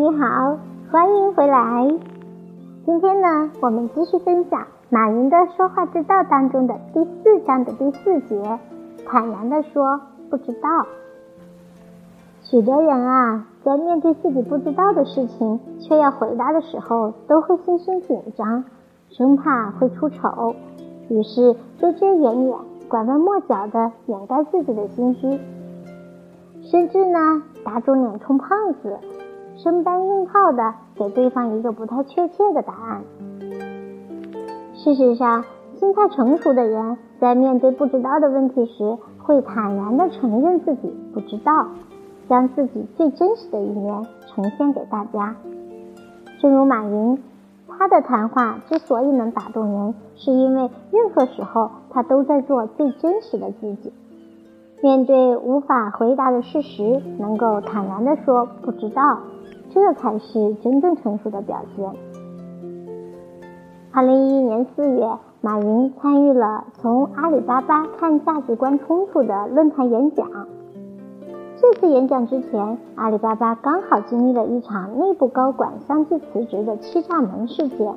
你好，欢迎回来。今天呢，我们继续分享马云的说话之道当中的第四章的第四节，坦然的说不知道。许多人啊，在面对自己不知道的事情却要回答的时候，都会心生紧张，生怕会出丑，于是遮遮掩掩、拐弯抹角的掩盖自己的心虚，甚至呢，打肿脸充胖子。生搬硬套的给对方一个不太确切的答案。事实上，心态成熟的人在面对不知道的问题时，会坦然的承认自己不知道，将自己最真实的一面呈现给大家。正如马云，他的谈话之所以能打动人，是因为任何时候他都在做最真实的自己。面对无法回答的事实，能够坦然的说不知道。这才是真正成熟的表现。二零一一年四月，马云参与了从阿里巴巴看价值观冲突的论坛演讲。这次演讲之前，阿里巴巴刚好经历了一场内部高管相继辞职的欺诈门事件。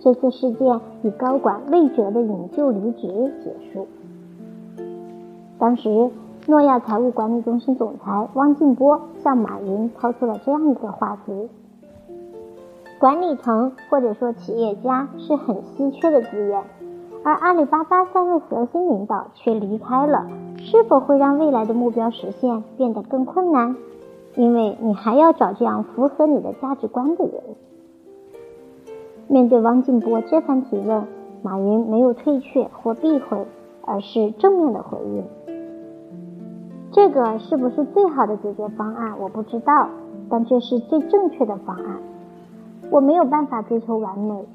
这次事件以高管未决的引咎离职结束。当时。诺亚财务管理中心总裁汪劲波向马云抛出了这样一个话题：管理层或者说企业家是很稀缺的资源，而阿里巴巴三位核心领导却离开了，是否会让未来的目标实现变得更困难？因为你还要找这样符合你的价值观的人。面对汪劲波这番提问，马云没有退却或避讳，而是正面的回应。这个是不是最好的解决方案？我不知道，但这是最正确的方案。我没有办法追求完美，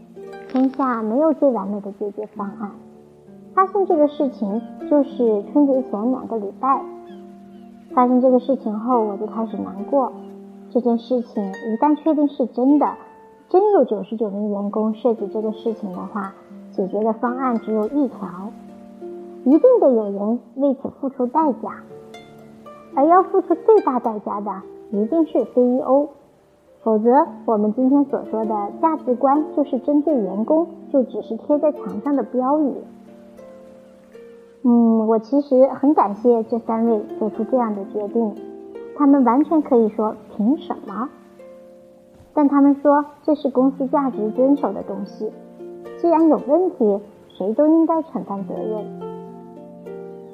天下没有最完美的解决方案。发生这个事情就是春节前两个礼拜。发生这个事情后，我就开始难过。这件事情一旦确定是真的，真有九十九名员工涉及这个事情的话，解决的方案只有一条：一定得有人为此付出代价。而要付出最大代价的一定是 CEO，否则我们今天所说的价值观就是针对员工，就只是贴在墙上的标语。嗯，我其实很感谢这三位做出这样的决定，他们完全可以说凭什么？但他们说这是公司价值遵守的东西，既然有问题，谁都应该承担责任。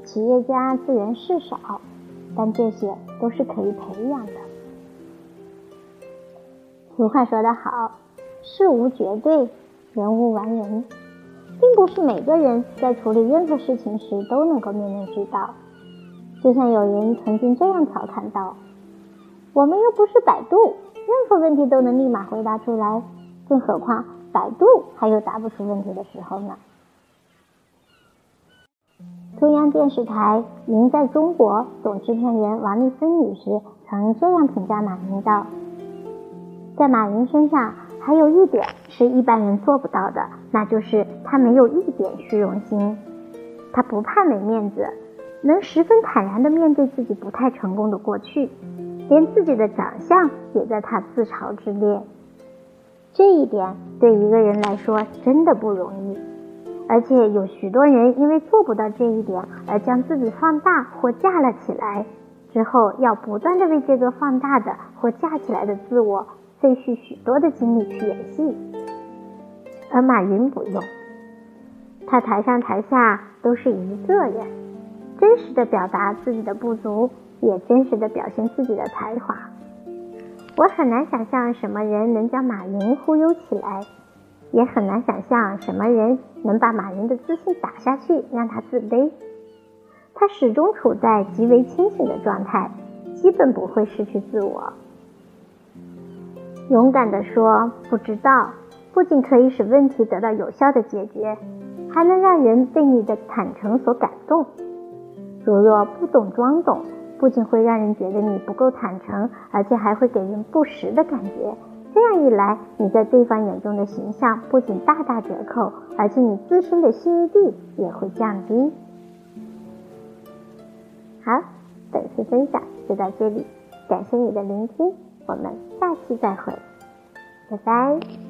企业家资源是少。但这些都是可以培养的。俗话说得好，事无绝对，人无完人，并不是每个人在处理任何事情时都能够面面俱到。就像有人曾经这样调侃道：“我们又不是百度，任何问题都能立马回答出来，更何况百度还有答不出问题的时候呢？”中央电视台《您在中国》总制片人王丽芬女士曾这样评价马云道：“在马云身上还有一点是一般人做不到的，那就是他没有一点虚荣心，他不怕没面子，能十分坦然地面对自己不太成功的过去，连自己的长相也在他自嘲之列。这一点对一个人来说真的不容易。”而且有许多人因为做不到这一点而将自己放大或架了起来，之后要不断的为这个放大的或架起来的自我费去许多的精力去演戏。而马云不用，他台上台下都是一个人，真实的表达自己的不足，也真实的表现自己的才华。我很难想象什么人能将马云忽悠起来。也很难想象什么人能把马云的自信打下去，让他自卑。他始终处在极为清醒的状态，基本不会失去自我。勇敢地说不知道，不仅可以使问题得到有效的解决，还能让人被你的坦诚所感动。如若不懂装懂，不仅会让人觉得你不够坦诚，而且还会给人不实的感觉。这样一来，你在对方眼中的形象不仅大打折扣，而且你自身的信誉度也会降低。好，本次分享就到这里，感谢你的聆听，我们下期再会，拜拜。